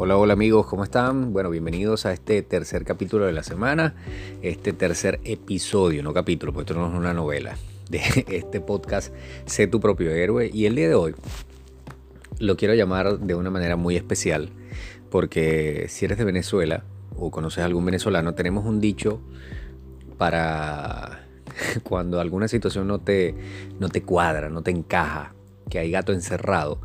Hola, hola amigos, ¿cómo están? Bueno, bienvenidos a este tercer capítulo de la semana, este tercer episodio, no capítulo, porque esto no es una novela, de este podcast Sé tu propio héroe. Y el día de hoy lo quiero llamar de una manera muy especial, porque si eres de Venezuela o conoces a algún venezolano, tenemos un dicho para cuando alguna situación no te, no te cuadra, no te encaja, que hay gato encerrado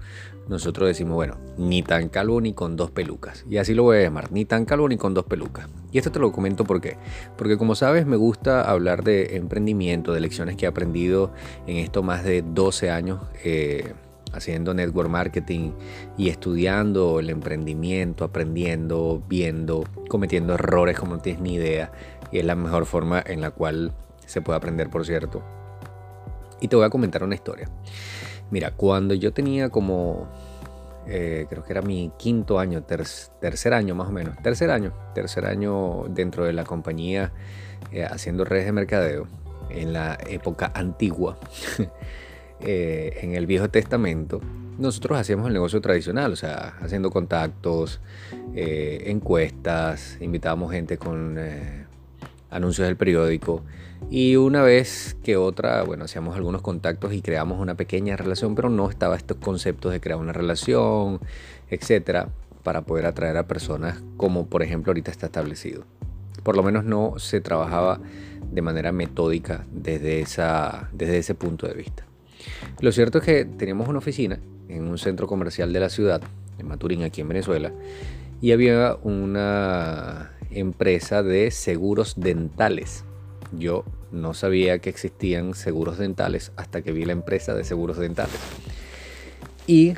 nosotros decimos, bueno, ni tan calvo ni con dos pelucas. Y así lo voy a llamar, ni tan calvo ni con dos pelucas. Y esto te lo comento por qué. Porque como sabes, me gusta hablar de emprendimiento, de lecciones que he aprendido en esto más de 12 años. Eh, haciendo network marketing y estudiando el emprendimiento, aprendiendo, viendo, cometiendo errores como no tienes ni idea. Y es la mejor forma en la cual se puede aprender, por cierto. Y te voy a comentar una historia. Mira, cuando yo tenía como, eh, creo que era mi quinto año, tercer año más o menos, tercer año, tercer año dentro de la compañía eh, haciendo redes de mercadeo, en la época antigua, eh, en el Viejo Testamento, nosotros hacíamos el negocio tradicional, o sea, haciendo contactos, encuestas, invitábamos gente con anuncios del periódico. Y una vez que otra, bueno, hacíamos algunos contactos y creamos una pequeña relación, pero no estaba estos conceptos de crear una relación, etcétera, para poder atraer a personas como por ejemplo ahorita está establecido. Por lo menos no se trabajaba de manera metódica desde, esa, desde ese punto de vista. Lo cierto es que teníamos una oficina en un centro comercial de la ciudad, en Maturín, aquí en Venezuela, y había una empresa de seguros dentales. Yo no sabía que existían seguros dentales hasta que vi la empresa de seguros dentales. Y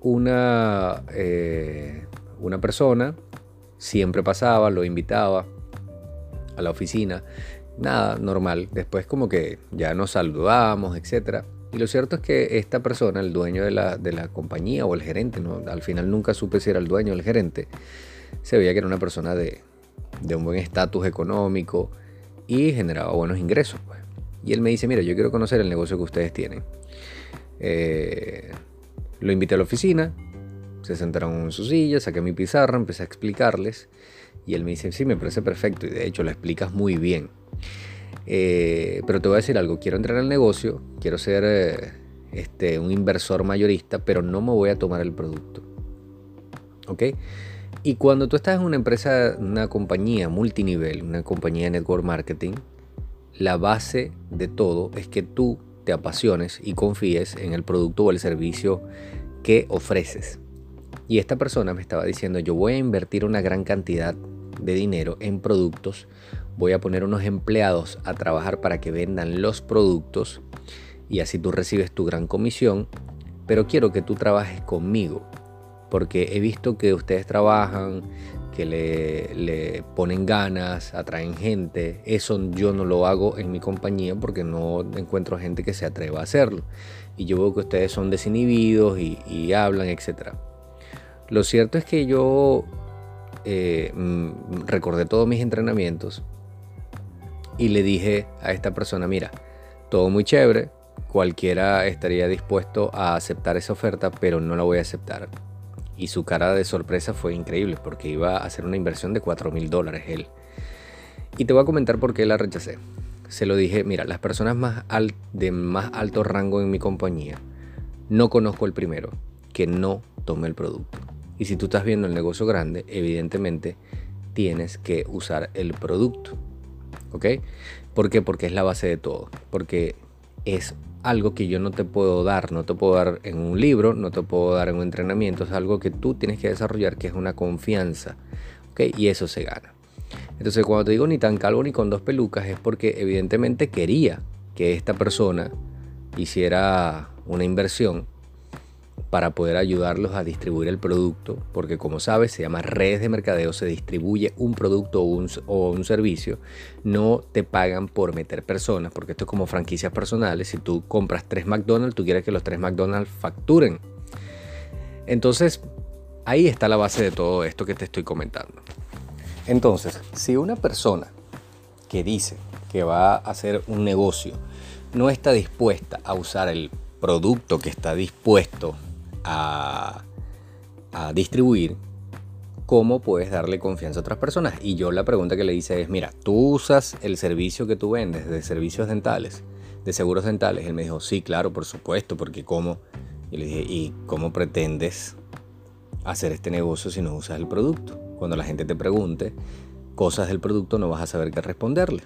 una, eh, una persona siempre pasaba, lo invitaba a la oficina. Nada, normal. Después como que ya nos saludamos, etc. Y lo cierto es que esta persona, el dueño de la, de la compañía o el gerente, al final nunca supe si era el dueño o el gerente, se veía que era una persona de, un buen estatus económico y generaba buenos ingresos. Pues. Y él me dice, mira, yo quiero conocer el negocio que ustedes tienen. Eh, lo invité a la oficina, se sentaron en su silla, saqué mi pizarra, empecé a explicarles y él me dice, sí, me parece perfecto y de hecho lo explicas muy bien. Eh, pero te voy a decir algo, quiero entrar al negocio, quiero ser eh, este, un inversor mayorista, pero no me voy a tomar el producto. ¿Ok? Y cuando tú estás en una empresa, una compañía multinivel, una compañía de network marketing, la base de todo es que tú te apasiones y confíes en el producto o el servicio que ofreces. Y esta persona me estaba diciendo, yo voy a invertir una gran cantidad de dinero en productos, voy a poner unos empleados a trabajar para que vendan los productos y así tú recibes tu gran comisión, pero quiero que tú trabajes conmigo porque he visto que ustedes trabajan, que le, ponen ganas, atraen gente. Eso yo no lo hago en mi compañía porque no encuentro gente que se atreva a hacerlo. Y yo veo que ustedes son desinhibidos y, hablan, etc. Lo cierto es que yo eh, mm, recordé todos mis entrenamientos y le dije a esta persona, mira, todo muy chévere, cualquiera estaría dispuesto a aceptar esa oferta, pero no la voy a aceptar y su cara de sorpresa fue increíble porque iba a hacer una inversión de 4 mil dólares él. Y te voy a comentar por qué la rechacé. Se lo dije, mira, las personas más de más alto rango en mi compañía, no conozco el primero que no tome el producto. Y si tú estás viendo el negocio grande, evidentemente tienes que usar el producto. ¿Ok? ¿Por qué? Porque es la base de todo. Porque es algo que yo no te puedo dar, no te puedo dar en un libro, no te puedo dar en un entrenamiento, es algo que tú tienes que desarrollar, que es una confianza, ¿ok? Y eso se gana. Entonces cuando te digo ni tan calvo ni con dos pelucas es porque evidentemente quería que esta persona hiciera una inversión para poder ayudarlos a distribuir el producto, porque como sabes, se llama redes de mercadeo, se distribuye un producto o un, o un, servicio, no te pagan por meter personas, porque esto es como franquicias personales, si tú compras tres McDonald's, tú quieres que los tres McDonald's facturen. Entonces, ahí está la base de todo esto que te estoy comentando. Entonces, si una persona que dice que va a hacer un negocio no está dispuesta a usar el producto que está dispuesto a, distribuir, cómo puedes darle confianza a otras personas. Y yo la pregunta que le hice es, mira, tú usas el servicio que tú vendes de servicios dentales, de seguros dentales. Él me dijo, sí, claro, por supuesto, porque cómo. Y le dije, ¿y cómo pretendes hacer este negocio si no usas el producto? Cuando la gente te pregunte cosas del producto no vas a saber qué responderle.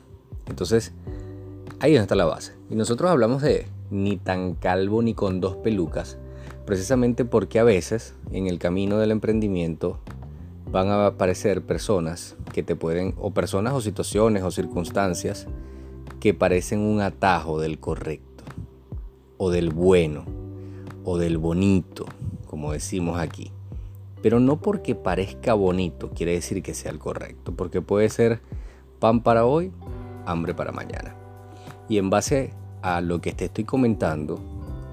Entonces, ahí está la base. Y nosotros hablamos de ni tan calvo ni con dos pelucas, precisamente porque a veces en el camino del emprendimiento van a aparecer personas que te pueden, o personas o situaciones o circunstancias que parecen un atajo del correcto, o del bueno, o del bonito, como decimos aquí. Pero no porque parezca bonito quiere decir que sea el correcto, porque puede ser pan para hoy, hambre para mañana. Y en base a lo que te estoy comentando,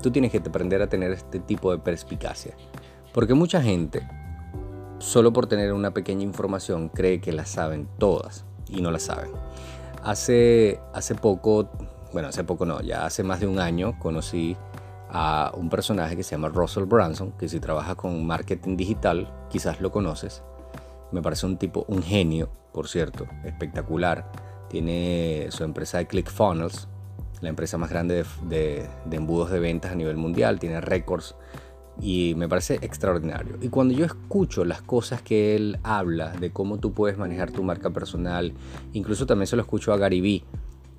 tú tienes que aprender a tener este tipo de perspicacia. Porque mucha gente, solo por tener una pequeña información, cree que la saben todas y no la saben. Hace, hace poco, bueno, hace poco no, ya hace más de un año conocí a un personaje que se llama Russell Branson, que si trabaja con marketing digital, quizás lo conoces. Me parece un tipo, un genio, por cierto, espectacular. Tiene su empresa de ClickFunnels, la empresa más grande de, embudos de ventas a nivel mundial, tiene récords y me parece extraordinario. Y cuando yo escucho las cosas que él habla de cómo tú puedes manejar tu marca personal, incluso también se lo escucho a Gary Vee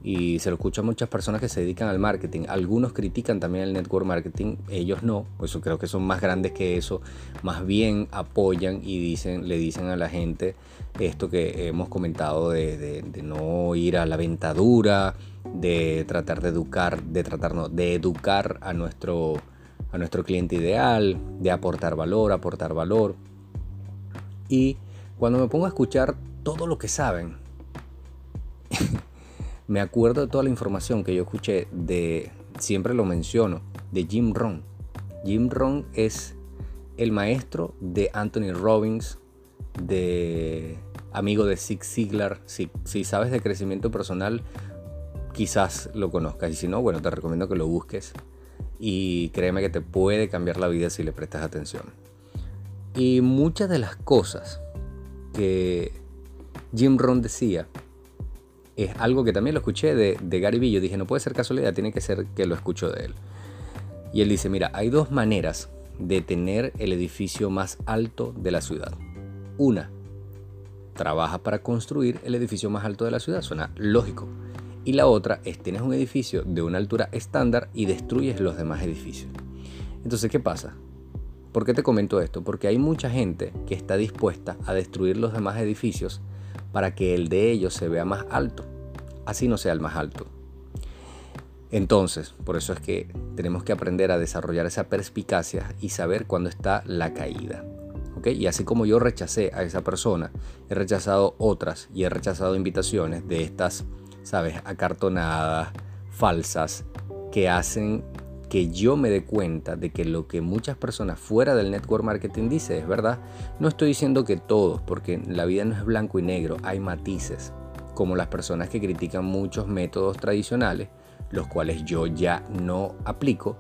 y se lo escucho a muchas personas que se dedican al marketing. Algunos critican también el network marketing, ellos no, pues creo que son más grandes que eso, más bien apoyan y dicen, le dicen a la gente esto que hemos comentado de, no ir a la ventadura, de tratar de educar, de tratar de educar a nuestro, a nuestro cliente ideal, de aportar valor, aportar valor. Y cuando me pongo a escuchar todo lo que saben, me acuerdo de toda la información que yo escuché de, siempre lo menciono, de Jim Rohn. Jim Rohn es el maestro de Anthony Robbins, de amigo de Zig Ziglar. Si, sabes de crecimiento personal, quizás lo conozcas. Y si no, bueno, te recomiendo que lo busques. Y créeme que te puede cambiar la vida si le prestas atención. Y muchas de las cosas que Jim Rohn decía es algo que también lo escuché de, de Gary Vee. Yo dije, no puede ser casualidad, tiene que ser que lo escucho de él. Y él dice, mira, hay dos maneras de tener el edificio más alto de la ciudad. Una, trabaja para construir el edificio más alto de la ciudad, suena lógico. Y la otra es tienes un edificio de una altura estándar y destruyes los demás edificios. Entonces, ¿qué pasa? ¿Por qué te comento esto? Porque hay mucha gente que está dispuesta a destruir los demás edificios para que el de ellos se vea más alto, así no sea el más alto. Entonces, por eso es que tenemos que aprender a desarrollar esa perspicacia y saber cuándo está la caída. Y así como yo rechacé a esa persona, he rechazado otras y he rechazado invitaciones de estas, ¿sabes?, acartonadas, falsas, que hacen que yo me dé cuenta de que lo que muchas personas fuera del network marketing dice es verdad. No estoy diciendo que todos, porque la vida no es blanco y negro, hay matices, como las personas que critican muchos métodos tradicionales, los cuales yo ya no aplico.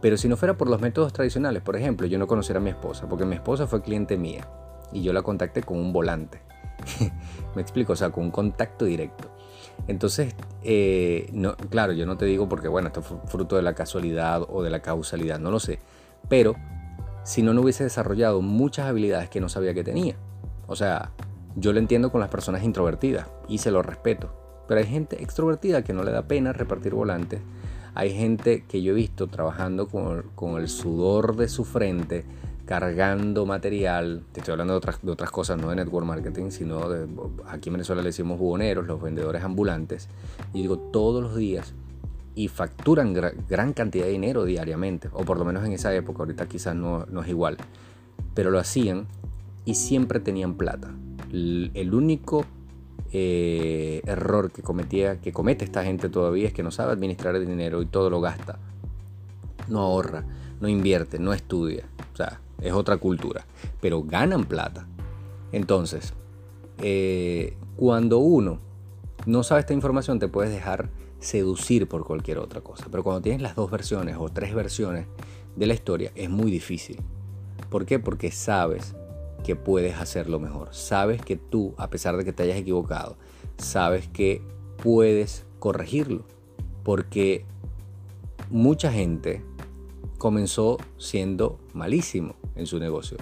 Pero si no fuera por los métodos tradicionales, por ejemplo, yo no conociera a mi esposa, porque mi esposa fue cliente mía y yo la contacté con un volante. me explico, o sea, con un contacto directo. Entonces, eh, claro, yo no te digo porque, bueno, esto fue fruto de la casualidad o de la causalidad, no lo sé. Pero, si no, no hubiese desarrollado muchas habilidades que no sabía que tenía. O sea, yo lo entiendo con las personas introvertidas y se lo respeto. Pero hay gente extrovertida que no le da pena repartir volantes. Hay gente que yo he visto trabajando con, con el sudor de su frente cargando material, te estoy hablando de otras, de otras cosas, no de network marketing, sino de, aquí en Venezuela le decimos buhoneros, los vendedores ambulantes, y digo todos los días, y facturan gran cantidad de dinero diariamente, o por lo menos en esa época, ahorita quizás no, no es igual, pero lo hacían y siempre tenían plata. El, único eh, error que cometía, que comete esta gente todavía es que no sabe administrar el dinero y todo lo gasta. No ahorra, no invierte, no estudia. O sea, es otra cultura, pero ganan plata. Entonces, eh, cuando uno no sabe esta información, te puedes dejar seducir por cualquier otra cosa. Pero cuando tienes las dos versiones o tres versiones de la historia, es muy difícil. ¿Por qué? Porque sabes que puedes hacerlo mejor. Sabes que tú, a pesar de que te hayas equivocado, sabes que puedes corregirlo. Porque mucha gente comenzó siendo malísimo en su negocio,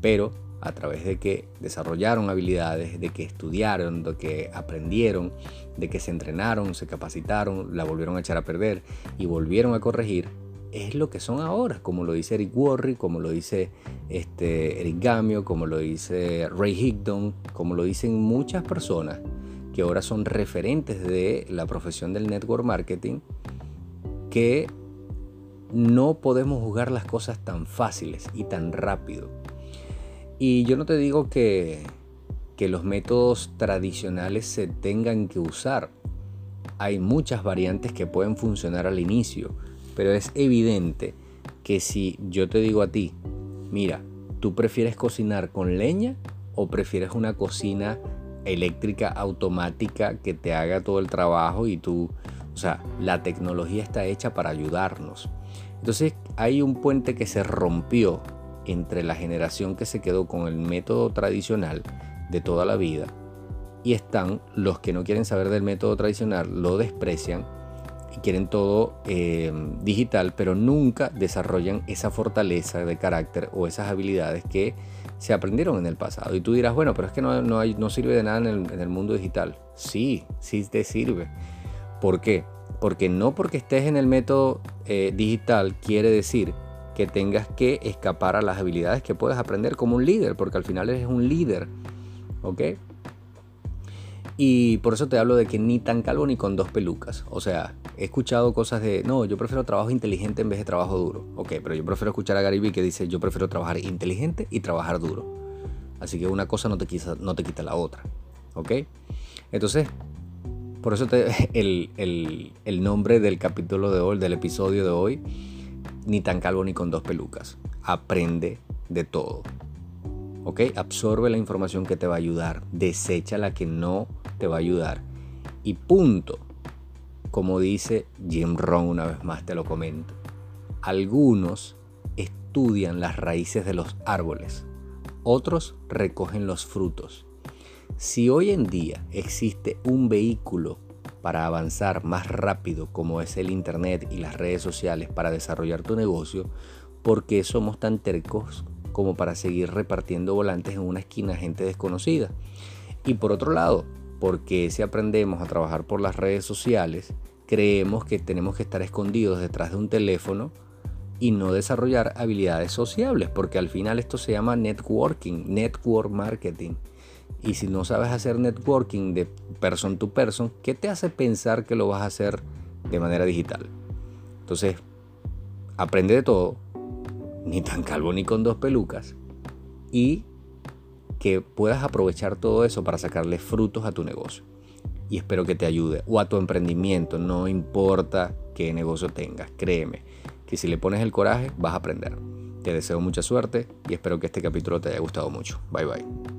pero a través de que desarrollaron habilidades, de que estudiaron, de que aprendieron, de que se entrenaron, se capacitaron, la volvieron a echar a perder y volvieron a corregir, es lo que son ahora, como lo dice Eric Worre, como lo dice este, Eric Gamio, como lo dice Ray Higdon, como lo dicen muchas personas que ahora son referentes de la profesión del network marketing, que no podemos jugar las cosas tan fáciles y tan rápido. Y yo no te digo que, que los métodos tradicionales se tengan que usar. Hay muchas variantes que pueden funcionar al inicio, pero es evidente que si yo te digo a ti, mira, ¿tú prefieres cocinar con leña o prefieres una cocina eléctrica automática que te haga todo el trabajo y tú, o sea, la tecnología está hecha para ayudarnos. Entonces hay un puente que se rompió entre la generación que se quedó con el método tradicional de toda la vida y están los que no quieren saber del método tradicional, lo desprecian y quieren todo eh, digital, pero nunca desarrollan esa fortaleza de carácter o esas habilidades que se aprendieron en el pasado. Y tú dirás, bueno, pero es que no, hay, no sirve de nada en el, en el mundo digital. Sí, sí te sirve. ¿Por qué? Porque no porque estés en el método eh, digital quiere decir que tengas que escapar a las habilidades que puedes aprender como un líder, porque al final eres un líder. ¿Ok? Y por eso te hablo de que ni tan calvo ni con dos pelucas. O sea, he escuchado cosas de, no, yo prefiero trabajo inteligente en vez de trabajo duro. Ok, pero yo prefiero escuchar a Gary Vee que dice, yo prefiero trabajar inteligente y trabajar duro. Así que una cosa no te quita, no te quita la otra. ¿Ok? Entonces, por eso el, el, nombre del capítulo de hoy, del episodio de hoy, ni tan calvo ni con dos pelucas. Aprende de todo. ¿Ok? Absorbe la información que te va a ayudar. Desecha la que no te va a ayudar. Y punto. Como dice Jim Rohn una vez más, te lo comento. Algunos estudian las raíces de los árboles. Otros recogen los frutos. Si hoy en día existe un vehículo para avanzar más rápido como es el Internet y las redes sociales para desarrollar tu negocio, ¿por qué somos tan tercos como para seguir repartiendo volantes en una esquina a gente desconocida? Y por otro lado, porque si aprendemos a trabajar por las redes sociales, creemos que tenemos que estar escondidos detrás de un teléfono y no desarrollar habilidades sociables, porque al final esto se llama networking, network marketing. Y si no sabes hacer networking de person to person, ¿qué te hace pensar que lo vas a hacer de manera digital? Entonces, aprende de todo, ni tan calvo ni con dos pelucas, y que puedas aprovechar todo eso para sacarle frutos a tu negocio. Y espero que te ayude, o a tu emprendimiento, no importa qué negocio tengas, créeme, que si le pones el coraje vas a aprender. Te deseo mucha suerte y espero que este capítulo te haya gustado mucho. Bye bye.